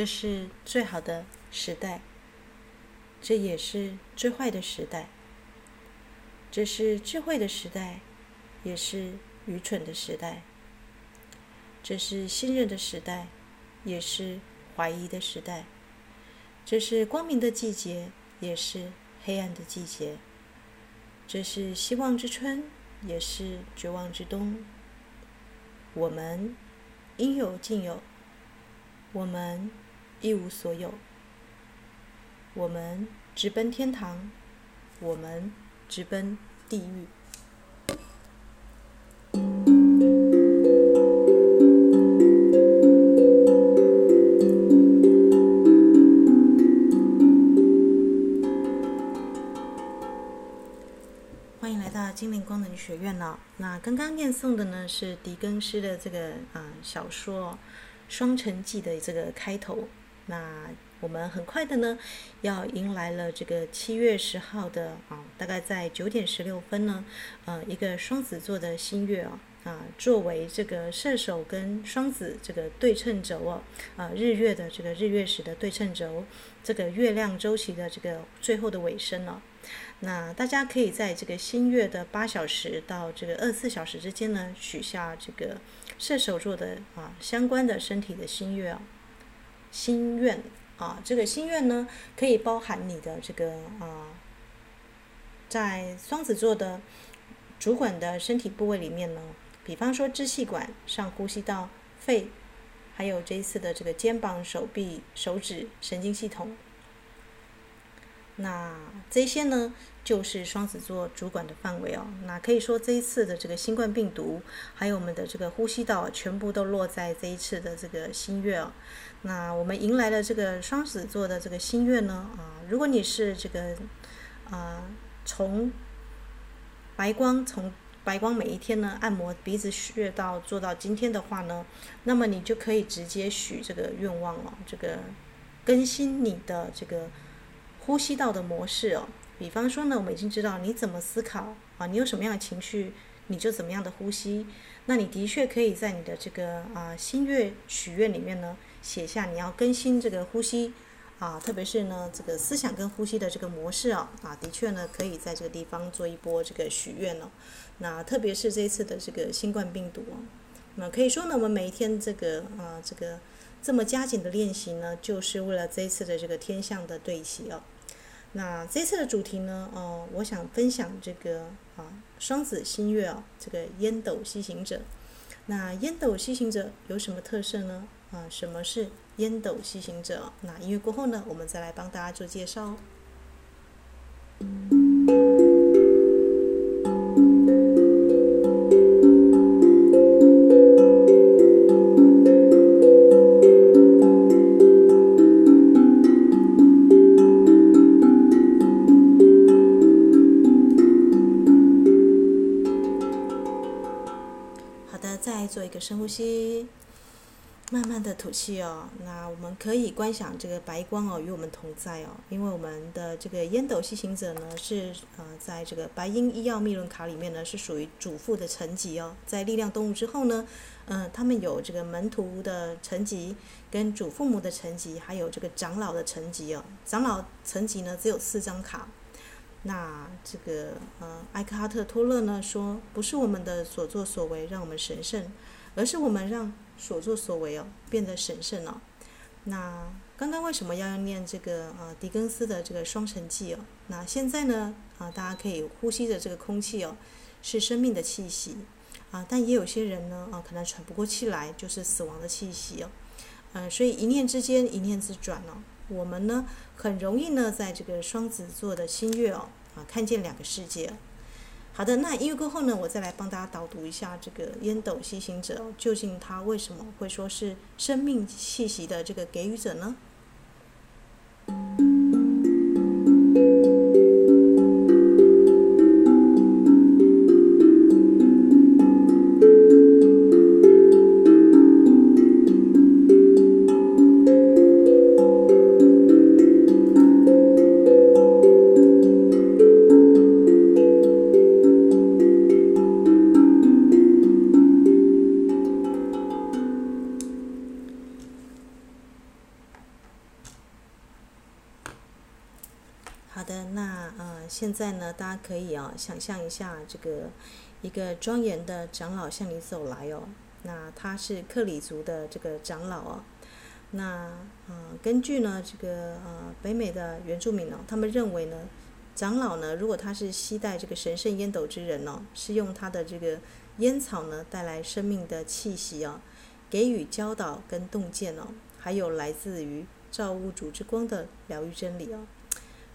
这是最好的时代，这也是最坏的时代。这是智慧的时代，也是愚蠢的时代。这是信任的时代，也是怀疑的时代。这是光明的季节，也是黑暗的季节。这是希望之春，也是绝望之冬。我们应有尽有，我们一无所有。我们直奔天堂，我们直奔地狱。欢迎来到精灵光能学院呢、哦？那刚刚念诵的呢是狄更斯的这个啊、小说《双城记》的这个开头。那我们很快的呢要迎来了这个七月十号的啊、大概在九点十六分呢，呃，一个双子座的新月啊、啊、作为这个射手跟双子这个对称轴哦，啊、日月的这个日月食的对称轴，这个月亮周期的这个最后的尾声了、哦。那大家可以在这个新月的八小时到这个二十四小时之间呢，许下这个射手座的啊相关的身体的心愿啊，心愿啊，这个心愿呢可以包含你的这个啊，在双子座的主管的身体部位里面呢，比方说支气管、上呼吸道、肺，还有这一次的这个肩膀、手臂、手指、神经系统。那这些呢，就是双子座主管的范围哦。那可以说这一次的这个新冠病毒，还有我们的这个呼吸道，全部都落在这一次的这个新月哦。那我们迎来了这个双子座的这个新月呢，啊，如果你是这个啊，从白光从白光每一天呢按摩鼻子穴道做到今天的话呢，那么你就可以直接许这个愿望哦，这个更新你的这个。呼吸道的模式哦，比方说呢，我们已经知道你怎么思考啊，你有什么样的情绪，你就怎么样的呼吸。那你的确可以在你的这个啊新月许愿里面呢，写下你要更新这个呼吸啊，特别是呢这个思想跟呼吸的这个模式啊啊，的确呢可以在这个地方做一波这个许愿了。那特别是这一次的这个新冠病毒啊，那可以说呢，我们每一天这个啊这个。这么加紧的练习呢，就是为了这一次的这个天象的对齐哦。那这次的主题呢，哦，我想分享这个啊双子新月哦，这个烟斗西行者。那烟斗西行者有什么特色呢？啊，什么是烟斗西行者？那音乐过后呢，我们再来帮大家做介绍。的吐气哦。那我们可以观想这个白光哦，与我们同在哦。因为我们的这个烟斗西行者呢，是呃，在这个白鹰医药密论卡里面呢，是属于主妇的层级哦。在力量动物之后呢，嗯、呃，他们有这个门徒的层级，跟主父母的层级，还有这个长老的层级哦。长老层级呢，只有四张卡。那这个呃，艾克哈特托勒呢说，不是我们的所作所为让我们神圣。而是我们让所作所为哦变得神圣了。那刚刚为什么要念这个呃狄更斯的这个《双城记》哦？那现在呢啊，大家可以呼吸着这个空气哦，是生命的气息啊。但也有些人呢啊，可能喘不过气来，就是死亡的气息哦。嗯、所以一念之间，一念之转哦，我们呢很容易呢在这个双子座的新月哦啊，看见两个世界。好的，那音乐过后呢，我再来帮大家导读一下这个烟斗西行者，究竟他为什么会说是生命气息的这个给予者呢？可以啊想象一下，这个一个庄严的长老向你走来哦。那他是克里族的这个长老哦。那呃，根据呢这个呃北美的原住民哦，他们认为呢，长老呢，如果他是携带这个神圣烟斗之人哦，是用他的这个烟草呢带来生命的气息哦，给予教导跟洞见哦，还有来自于造物主之光的疗愈真理哦。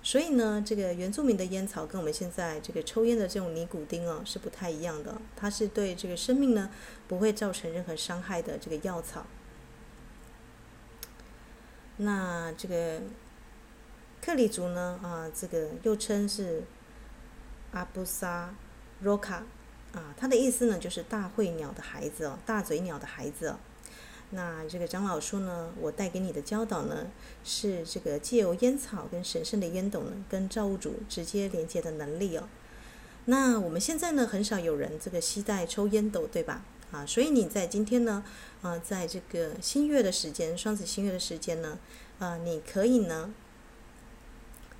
所以呢，这个原住民的烟草跟我们现在这个抽烟的这种尼古丁哦是不太一样的，它是对这个生命呢不会造成任何伤害的这个药草。那这个克里族呢啊，这个又称是阿布萨罗卡啊，它的意思呢就是大喙鸟的孩子哦，大嘴鸟的孩子哦。那这个长老说呢，我带给你的教导呢，是这个借由烟草跟神圣的烟斗呢，跟造物主直接连接的能力哦。那我们现在呢，很少有人这个携带抽烟斗，对吧？啊，所以你在今天呢，啊，在这个新月的时间，双子新月的时间呢，啊，你可以呢，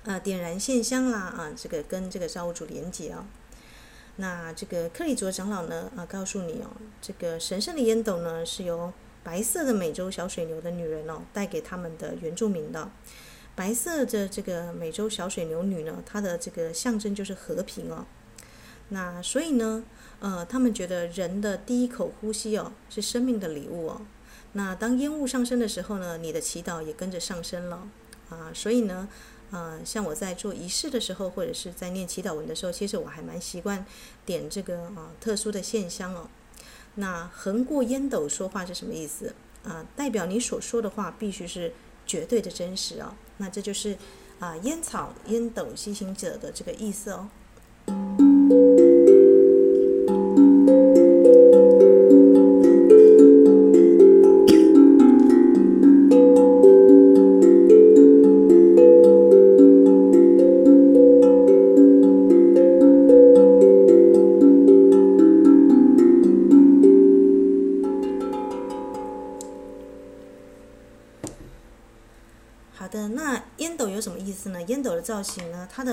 啊，点燃线香啦，啊，这个跟这个造物主连接哦。那这个克里卓长老呢，啊，告诉你哦，这个神圣的烟斗呢，是由白色的美洲小水牛的女人哦，带给他们的原住民的。白色的这个美洲小水牛女呢，她的这个象征就是和平哦。那所以呢，呃，他们觉得人的第一口呼吸哦，是生命的礼物哦。那当烟雾上升的时候呢，你的祈祷也跟着上升了啊。所以呢，呃，像我在做仪式的时候，或者是在念祈祷文的时候，其实我还蛮习惯点这个啊特殊的线香哦。那横过烟斗说话是什么意思啊？代表你所说的话必须是绝对的真实哦。那这就是啊烟草烟斗吸行者的这个意思哦。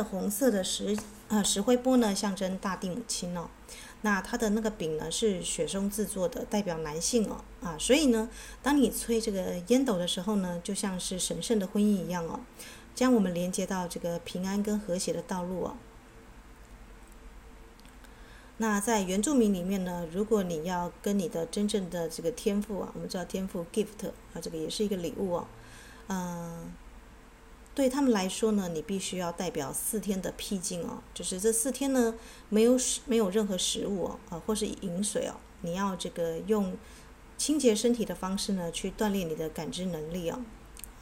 红色的石呃石灰钵呢，象征大地母亲哦。那它的那个柄呢，是雪松制作的，代表男性哦啊。所以呢，当你吹这个烟斗的时候呢，就像是神圣的婚姻一样哦，将我们连接到这个平安跟和谐的道路哦。那在原住民里面呢，如果你要跟你的真正的这个天赋啊，我们知道天赋 gift 啊，这个也是一个礼物哦，嗯、对他们来说呢，你必须要代表四天的僻静哦，就是这四天呢，没有食，没有任何食物哦，啊，或是饮水哦，你要这个用清洁身体的方式呢，去锻炼你的感知能力哦，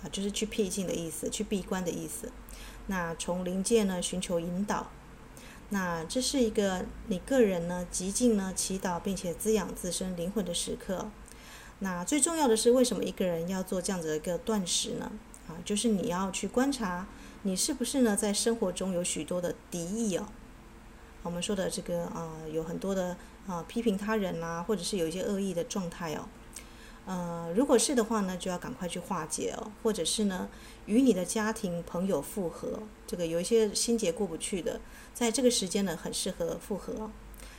啊，就是去僻静的意思，去闭关的意思。那从灵界呢寻求引导，那这是一个你个人呢极尽呢祈祷并且滋养自身灵魂的时刻。那最重要的是，为什么一个人要做这样子的一个断食呢？啊，就是你要去观察，你是不是呢，在生活中有许多的敌意哦。我们说的这个啊，有很多的啊批评他人啊，或者是有一些恶意的状态哦。呃，如果是的话呢，就要赶快去化解哦，或者是呢，与你的家庭朋友复合，这个有一些心结过不去的，在这个时间呢，很适合复合。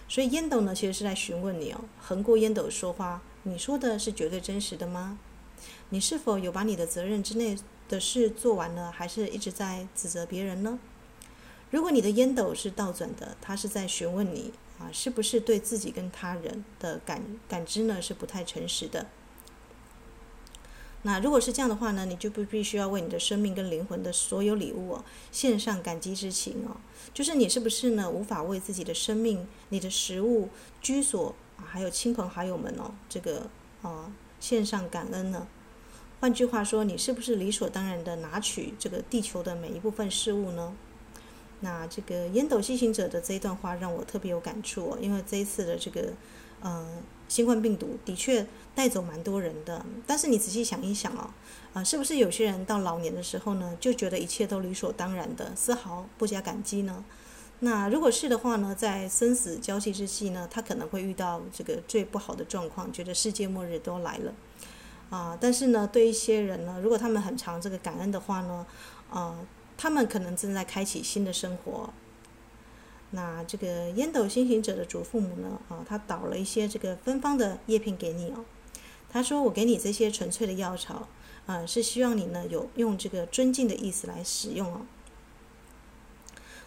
所以烟斗呢，其实是在询问你哦，横过烟斗说话，你说的是绝对真实的吗？你是否有把你的责任之内的事做完了，还是一直在指责别人呢？如果你的烟斗是倒转的，他是在询问你啊，是不是对自己跟他人的感感知呢是不太诚实的？那如果是这样的话呢，你就不必须要为你的生命跟灵魂的所有礼物哦献上感激之情哦。就是你是不是呢无法为自己的生命、你的食物、居所啊，还有亲朋好友们哦，这个啊献上感恩呢？换句话说，你是不是理所当然的拿取这个地球的每一部分事物呢？那这个烟斗吸行者的这一段话让我特别有感触哦，因为这一次的这个呃新冠病毒的确带走蛮多人的。但是你仔细想一想哦，啊，是不是有些人到老年的时候呢，就觉得一切都理所当然的，丝毫不加感激呢？那如果是的话呢，在生死交替之际呢，他可能会遇到这个最不好的状况，觉得世界末日都来了。啊，但是呢，对一些人呢，如果他们很常这个感恩的话呢，啊，他们可能正在开启新的生活，那这个烟斗星行者的祖父母呢，啊，他倒了一些这个芬芳的叶片给你哦。他说：“我给你这些纯粹的药草，啊，是希望你呢有用这个尊敬的意思来使用哦。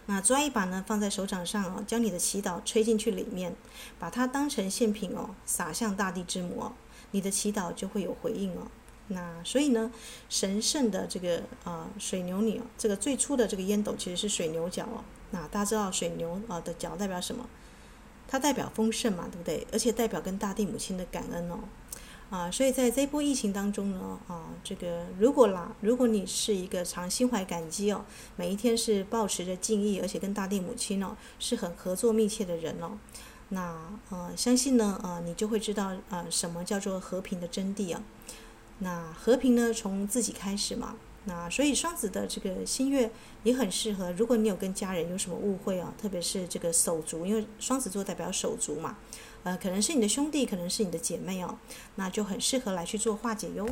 那抓一把呢，放在手掌上哦，将你的祈祷吹进去里面，把它当成献品哦，撒向大地之母哦，你的祈祷就会有回应哦。那所以呢，神圣的这个啊水牛女哦，这个最初的这个烟斗其实是水牛角哦。那大家知道水牛啊的角代表什么？它代表丰盛嘛，对不对？而且代表跟大地母亲的感恩哦。啊，所以在这一波疫情当中呢，啊，这个如果啦，如果你是一个常心怀感激哦，每一天是保持着敬意，而且跟大地母亲哦是很合作密切的人哦，那呃，相信呢，呃，你就会知道呃，什么叫做和平的真谛啊。那和平呢，从自己开始嘛。那所以双子的这个新月也很适合，如果你有跟家人有什么误会啊，特别是这个手足，因为双子座代表手足嘛。呃，可能是你的兄弟，可能是你的姐妹哦，那就很适合来去做化解哟。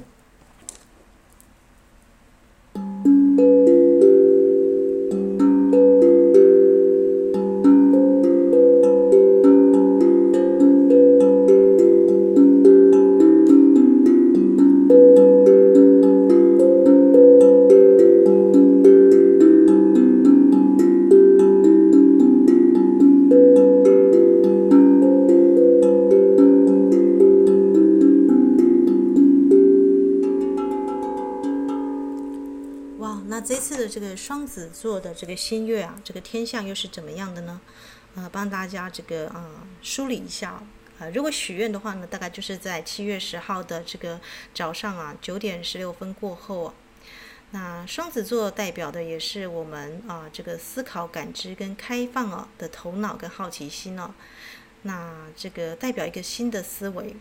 子座的这个新月啊，这个天象又是怎么样的呢？呃，帮大家这个啊、梳理一下啊、如果许愿的话呢，大概就是在七月十号的这个早上啊九点十六分过后啊。那双子座代表的也是我们啊这个思考、感知跟开放啊的头脑跟好奇心哦。那这个代表一个新的思维。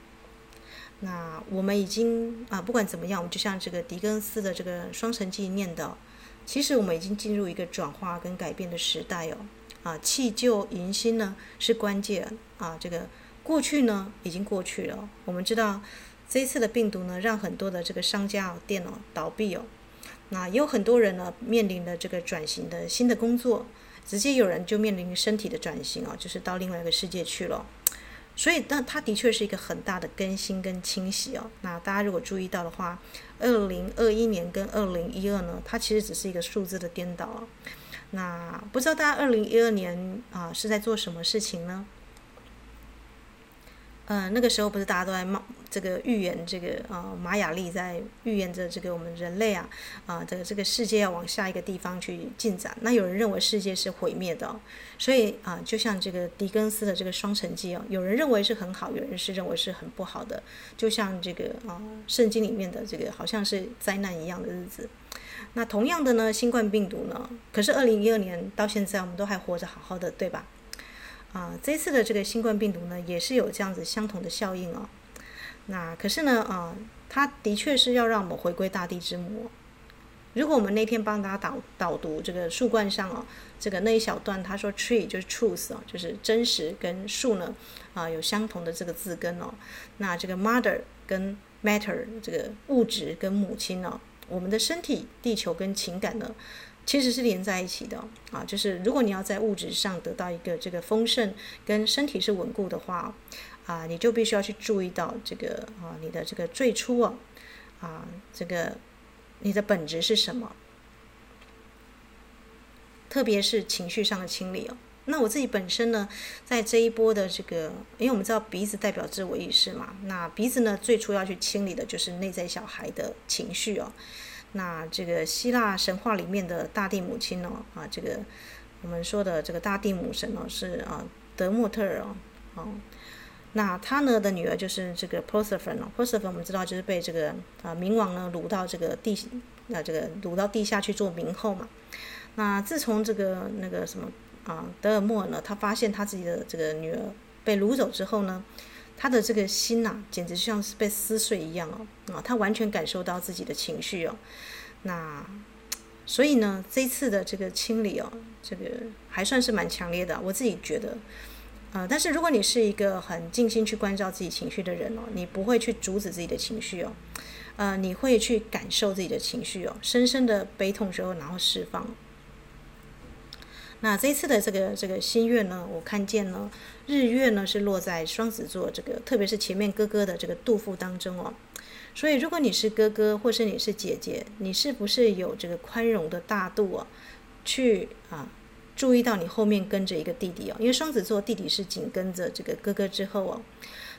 那我们已经啊不管怎么样，我们就像这个狄更斯的这个《双城记》念的。其实我们已经进入一个转化跟改变的时代哦，啊，弃旧迎新呢是关键啊，这个过去呢已经过去了。我们知道这一次的病毒呢，让很多的这个商家哦、店哦倒闭哦，那也有很多人呢面临的这个转型的新的工作，直接有人就面临身体的转型哦，就是到另外一个世界去了。所以，那它的确是一个很大的更新跟清洗哦。那大家如果注意到的话，二零二一年跟二零一二呢，它其实只是一个数字的颠倒哦。那不知道大家二零一二年啊是在做什么事情呢？呃，那个时候不是大家都在冒这个预言，这个呃玛雅历在预言着这个我们人类啊啊这个这个世界要往下一个地方去进展。那有人认为世界是毁灭的，所以啊，就像这个狄更斯的这个《双城记》哦，有人认为是很好，有人是认为是很不好的。就像这个啊圣经里面的这个好像是灾难一样的日子。那同样的呢，新冠病毒呢，可是二零一二年到现在我们都还活着好好的，对吧？啊，这次的这个新冠病毒呢，也是有这样子相同的效应哦。那可是呢，啊，它的确是要让我们回归大地之母。如果我们那天帮大家导导读这个树冠上哦，这个那一小段，他说 tree 就是 truth 哦，就是真实跟树呢啊有相同的这个字根哦。那这个 mother 跟 matter 这个物质跟母亲哦，我们的身体、地球跟情感呢，其实是连在一起的啊，就是如果你要在物质上得到一个这个丰盛，跟身体是稳固的话，啊，你就必须要去注意到这个啊，你的这个最初啊，啊，这个你的本质是什么？特别是情绪上的清理哦。那我自己本身呢，在这一波的这个，因为我们知道鼻子代表自我意识嘛，那鼻子呢，最初要去清理的就是内在小孩的情绪哦。那这个希腊神话里面的大地母亲哦，啊，这个我们说的这个大地母神哦，是啊德莫特尔哦，哦，那他呢的女儿就是这个 Persephone 哦，Persephone 我们知道就是被这个啊冥王呢掳到这个地，啊这个掳到地下去做冥后嘛。那自从这个那个什么啊德尔莫尔呢，他发现他自己的这个女儿被掳走之后呢。他的这个心呐、简直像是被撕碎一样哦，啊，他完全感受到自己的情绪哦，那 所以呢，这次的这个清理哦，这个还算是蛮强烈的，我自己觉得，啊、但是如果你是一个很静心去关照自己情绪的人哦，你不会去阻止自己的情绪哦，呃，你会去感受自己的情绪哦，深深的悲痛之后，然后释放。那这一次的这个这个新月呢，我看见呢，日月呢是落在双子座这个，特别是前面哥哥的这个肚腹当中哦。所以，如果你是哥哥，或是你是姐姐，你是不是有这个宽容的大度哦，去啊注意到你后面跟着一个弟弟哦？因为双子座弟弟是紧跟着这个哥哥之后哦。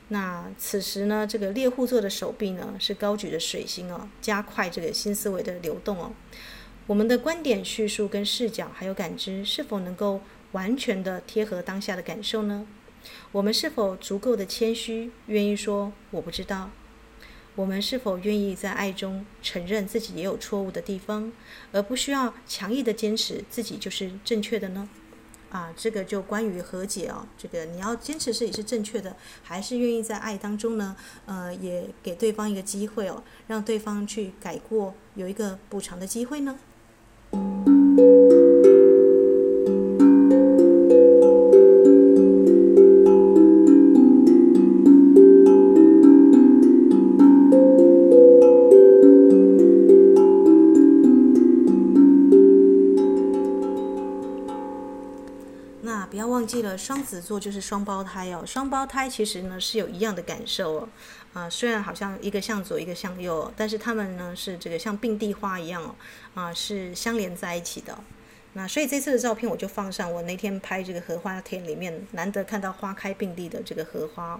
那此时呢，这个猎户座的手臂呢是高举着水星哦，加快这个新思维的流动哦。我们的观点叙述跟视角还有感知，是否能够完全的贴合当下的感受呢？我们是否足够的谦虚，愿意说我不知道？我们是否愿意在爱中承认自己也有错误的地方，而不需要强硬的坚持自己就是正确的呢？啊，这个就关于和解哦，这个你要坚持自己是正确的，还是愿意在爱当中呢？呃，也给对方一个机会哦，让对方去改过，有一个补偿的机会呢？记双子座就是双胞胎哦。双胞胎其实呢是有一样的感受哦，啊、虽然好像一个向左，一个向右，但是他们呢是这个像并蒂花一样哦，啊，是相连在一起的。那所以这次的照片我就放上，我那天拍这个荷花田里面难得看到花开并蒂的这个荷花。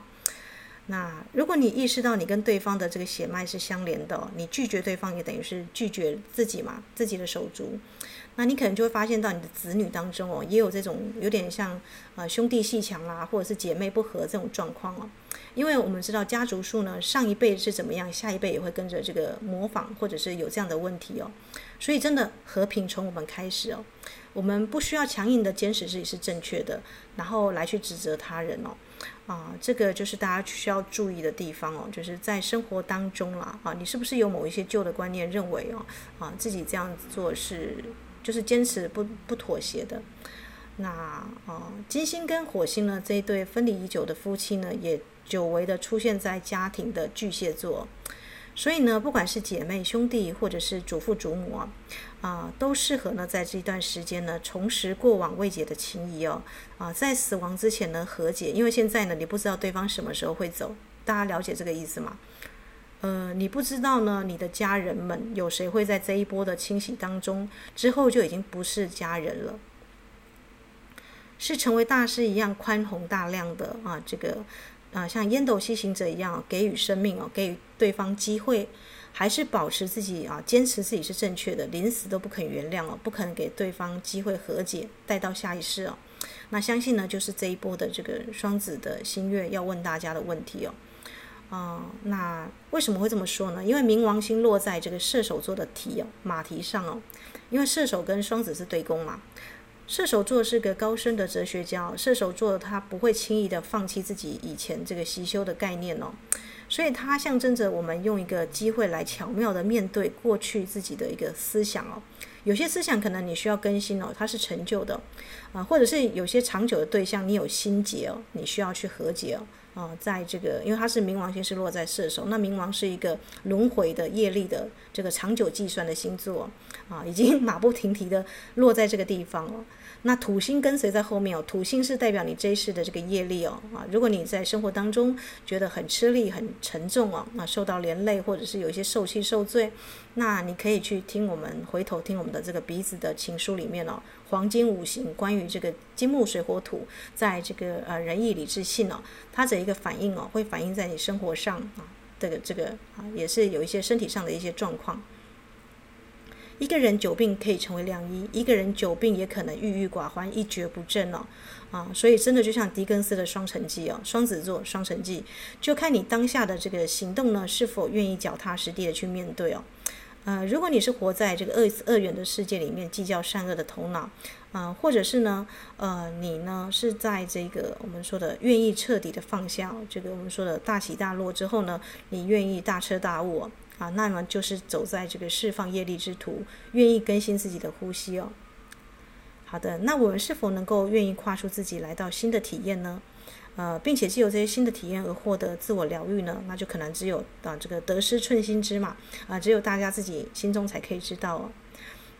那如果你意识到你跟对方的这个血脉是相连的，你拒绝对方也等于是拒绝自己嘛，自己的手足。那你可能就会发现到你的子女当中哦，也有这种有点像呃兄弟鬩墙啦，或者是姐妹不和这种状况哦。因为我们知道家族树呢，上一辈是怎么样，下一辈也会跟着这个模仿，或者是有这样的问题哦。所以真的和平从我们开始哦，我们不需要强硬的坚持自己是正确的，然后来去指责他人哦。啊，这个就是大家需要注意的地方哦，就是在生活当中啦啊，你是不是有某一些旧的观念认为哦啊自己这样做是。就是坚持不不妥协的，那啊，金星跟火星呢，这一对分离已久的夫妻呢，也久违的出现在家庭的巨蟹座，所以呢，不管是姐妹兄弟或者是祖父祖母啊，啊，都适合呢在这一段时间呢重拾过往未解的情谊哦，啊，在死亡之前呢和解，因为现在呢你不知道对方什么时候会走，大家了解这个意思吗？呃，你不知道呢，你的家人们有谁会在这一波的清洗当中之后就已经不是家人了，是成为大师一样宽宏大量的啊，这个啊，像烟斗西行者一样给予生命哦，给予对方机会，还是保持自己啊，坚持自己是正确的，临死都不肯原谅哦，不肯给对方机会和解，带到下一世哦。那相信呢，就是这一波的这个双子的新月要问大家的问题哦。啊、那为什么会这么说呢？因为冥王星落在这个射手座的题哦，马蹄上哦。因为射手跟双子是对宫嘛，射手座是个高深的哲学家，射手座他不会轻易的放弃自己以前这个习修的概念哦，所以它象征着我们用一个机会来巧妙的面对过去自己的一个思想哦。有些思想可能你需要更新哦，它是陈旧的啊，或者是有些长久的对象你有心结哦，你需要去和解哦。啊，在这个，因为它是冥王星是落在射手，那冥王是一个轮回的业力的这个长久计算的星座啊，已经 马不停蹄的落在这个地方了。那土星跟随在后面哦，土星是代表你这一世的这个业力哦啊，如果你在生活当中觉得很吃力、很沉重哦，那受到连累或者是有一些受气受罪，那你可以去听我们回头听我们的这个鼻子的情书里面哦。黄金五行关于这个金木水火土，在这个呃仁义礼智信哦，它的一个反应哦，会反映在你生活上啊，这个这个啊，也是有一些身体上的一些状况。一个人久病可以成为良医，一个人久病也可能郁郁寡欢、一蹶不振哦，啊，所以真的就像狄更斯的《双城记》哦，双子座《双城记》，就看你当下的这个行动呢，是否愿意脚踏实地的去面对哦。呃，如果你是活在这个二二元的世界里面，计较善恶的头脑，啊、或者是呢，呃，你呢是在这个我们说的愿意彻底的放下，这个我们说的大起大落之后呢，你愿意大彻大悟啊，那么就是走在这个释放业力之途，愿意更新自己的呼吸哦。好的，那我们是否能够愿意跨出自己来到新的体验呢？呃，并且既有这些新的体验而获得自我疗愈呢，那就可能只有啊这个得失寸心知嘛，啊，只有大家自己心中才可以知道哦。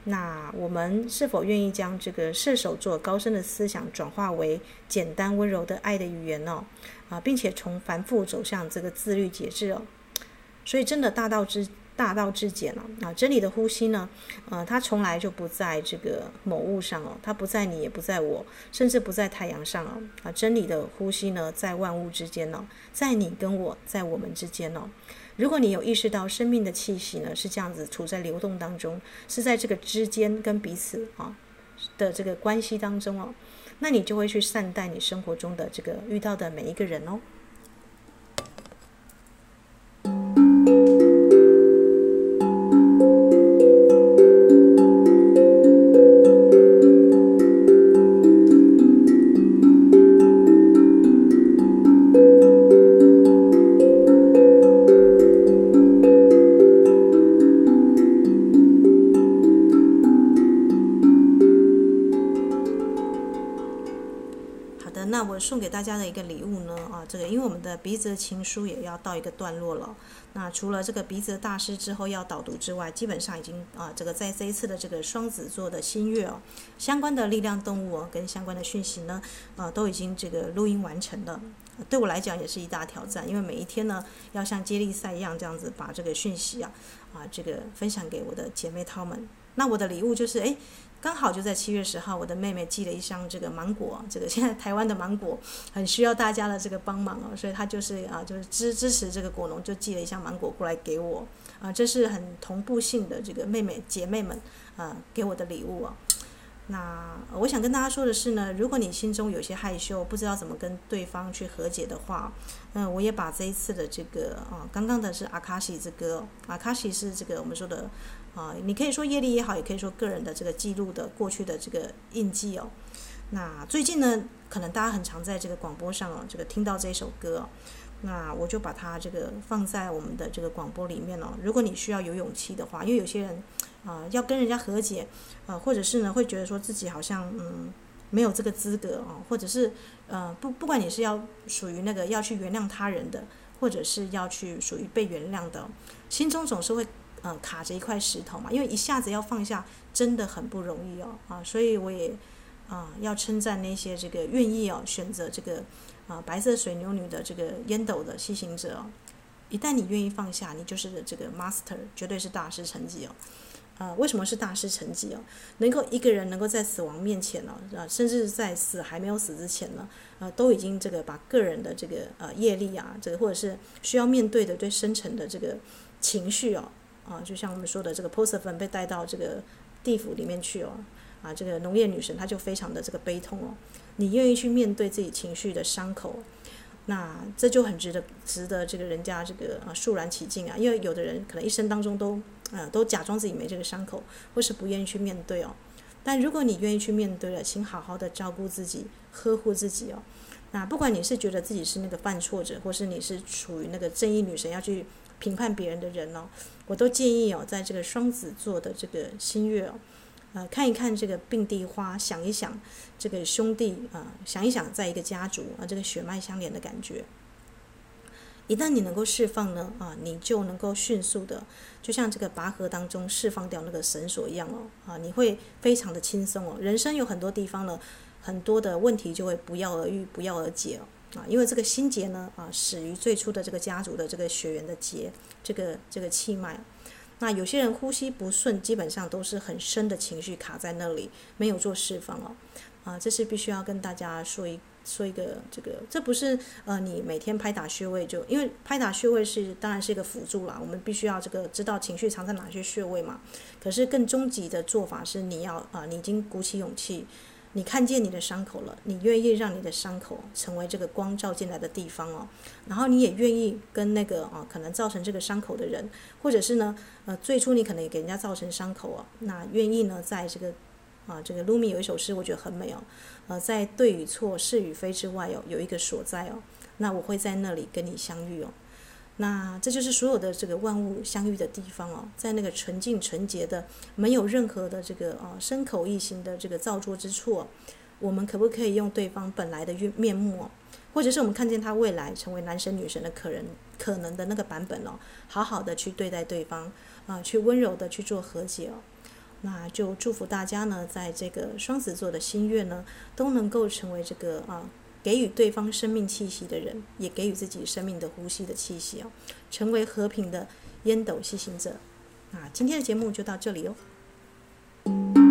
那我们是否愿意将这个射手座高深的思想转化为简单温柔的爱的语言呢？啊，并且从繁复走向这个自律节制哦。所以真的大道之大道至简了啊！真理的呼吸呢？呃，它从来就不在这个某物上哦，它不在你，也不在我，甚至不在太阳上哦。啊，真理的呼吸呢，在万物之间哦，在你跟我，在我们之间哦。如果你有意识到生命的气息呢，是这样子处在流动当中，是在这个之间跟彼此啊的这个关系当中哦，那你就会去善待你生活中的这个遇到的每一个人哦。那我送给大家的一个礼物呢，啊，这个因为我们的鼻子情书也要到一个段落了。那除了这个鼻子大师之后要导读之外，基本上已经啊，这个在这一次的这个双子座的新月哦，相关的力量动物哦，跟相关的讯息呢，啊，都已经这个录音完成了。对我来讲也是一大挑战，因为每一天呢，要像接力赛一样这样子把这个讯息啊，啊，这个分享给我的姐妹淘们。那我的礼物就是哎。刚好就在七月十号，我的妹妹寄了一箱这个芒果，这个现在台湾的芒果很需要大家的这个帮忙哦，所以她就是啊，就是支支持这个果农，就寄了一箱芒果过来给我啊，这是很同步性的这个妹妹姐妹们啊给我的礼物啊。那我想跟大家说的是呢，如果你心中有些害羞，不知道怎么跟对方去和解的话，嗯，我也把这一次的这个啊，刚刚的是阿卡西之歌，阿卡西是这个我们说的。啊，你可以说业力也好，也可以说个人的这个记录的过去的这个印记哦。那最近呢，可能大家很常在这个广播上哦，这个听到这首歌，那我就把它这个放在我们的这个广播里面哦。如果你需要有勇气的话，因为有些人啊要跟人家和解啊，或者是呢会觉得说自己好像嗯没有这个资格啊，或者是呃不不管你是要属于那个要去原谅他人的，或者是要去属于被原谅的，心中总是会。嗯，卡着一块石头嘛，因为一下子要放下真的很不容易哦，啊，所以我也啊要称赞那些这个愿意哦选择这个啊白色水牛女的这个烟斗的西行者哦，一旦你愿意放下，你就是这个 master，绝对是大师层级哦，啊，为什么是大师层级哦？能够一个人能够在死亡面前哦，啊，甚至在死还没有死之前呢，啊，都已经这个把个人的这个呃业力啊，这个或者是需要面对的最深层的这个情绪哦。啊，就像我们说的，这个波瑟芬被带到这个地府里面去哦，啊，这个农业女神她就非常的这个悲痛哦。你愿意去面对自己情绪的伤口，那这就很值得值得这个人家这个啊肃然起敬啊。因为有的人可能一生当中都啊都假装自己没这个伤口，或是不愿意去面对哦。但如果你愿意去面对了，请好好的照顾自己，呵护自己哦。那不管你是觉得自己是那个犯错者，或是你是处于那个正义女神要去。评判别人的人哦，我都建议哦，在这个双子座的这个新月哦，呃，看一看这个并蒂花，想一想这个兄弟啊、想一想在一个家族啊、这个血脉相连的感觉。一旦你能够释放呢，啊、你就能够迅速的，就像这个拔河当中释放掉那个绳索一样哦，啊、你会非常的轻松哦。人生有很多地方呢，很多的问题就会不药而愈，不药而解哦。啊，因为这个心结呢，啊，始于最初的这个家族的这个血缘的结，这个这个气脉。那有些人呼吸不顺，基本上都是很深的情绪卡在那里，没有做释放哦。啊，这是必须要跟大家说一说一个这个，这不是呃你每天拍打穴位就，因为拍打穴位是当然是一个辅助啦，我们必须要这个知道情绪藏在哪些穴位嘛。可是更终极的做法是你要啊，你已经鼓起勇气。你看见你的伤口了，你愿意让你的伤口成为这个光照进来的地方哦，然后你也愿意跟那个啊可能造成这个伤口的人，或者是呢呃最初你可能也给人家造成伤口哦，那愿意呢在这个啊这个卢米有一首诗我觉得很美哦，呃在对与错是与非之外哦有一个所在哦，那我会在那里跟你相遇哦。那这就是所有的这个万物相遇的地方哦，在那个纯净纯洁的，没有任何的这个啊身口意行的这个造作之处，我们可不可以用对方本来的面面目，或者是我们看见他未来成为男神女神的可能可能的那个版本哦，好好的去对待对方啊，去温柔的去做和解哦。那就祝福大家呢，在这个双子座的心月呢，都能够成为这个啊，给予对方生命气息的人，也给予自己生命的呼吸的气息哦，成为和平的烟斗吸行者。那今天的节目就到这里哦。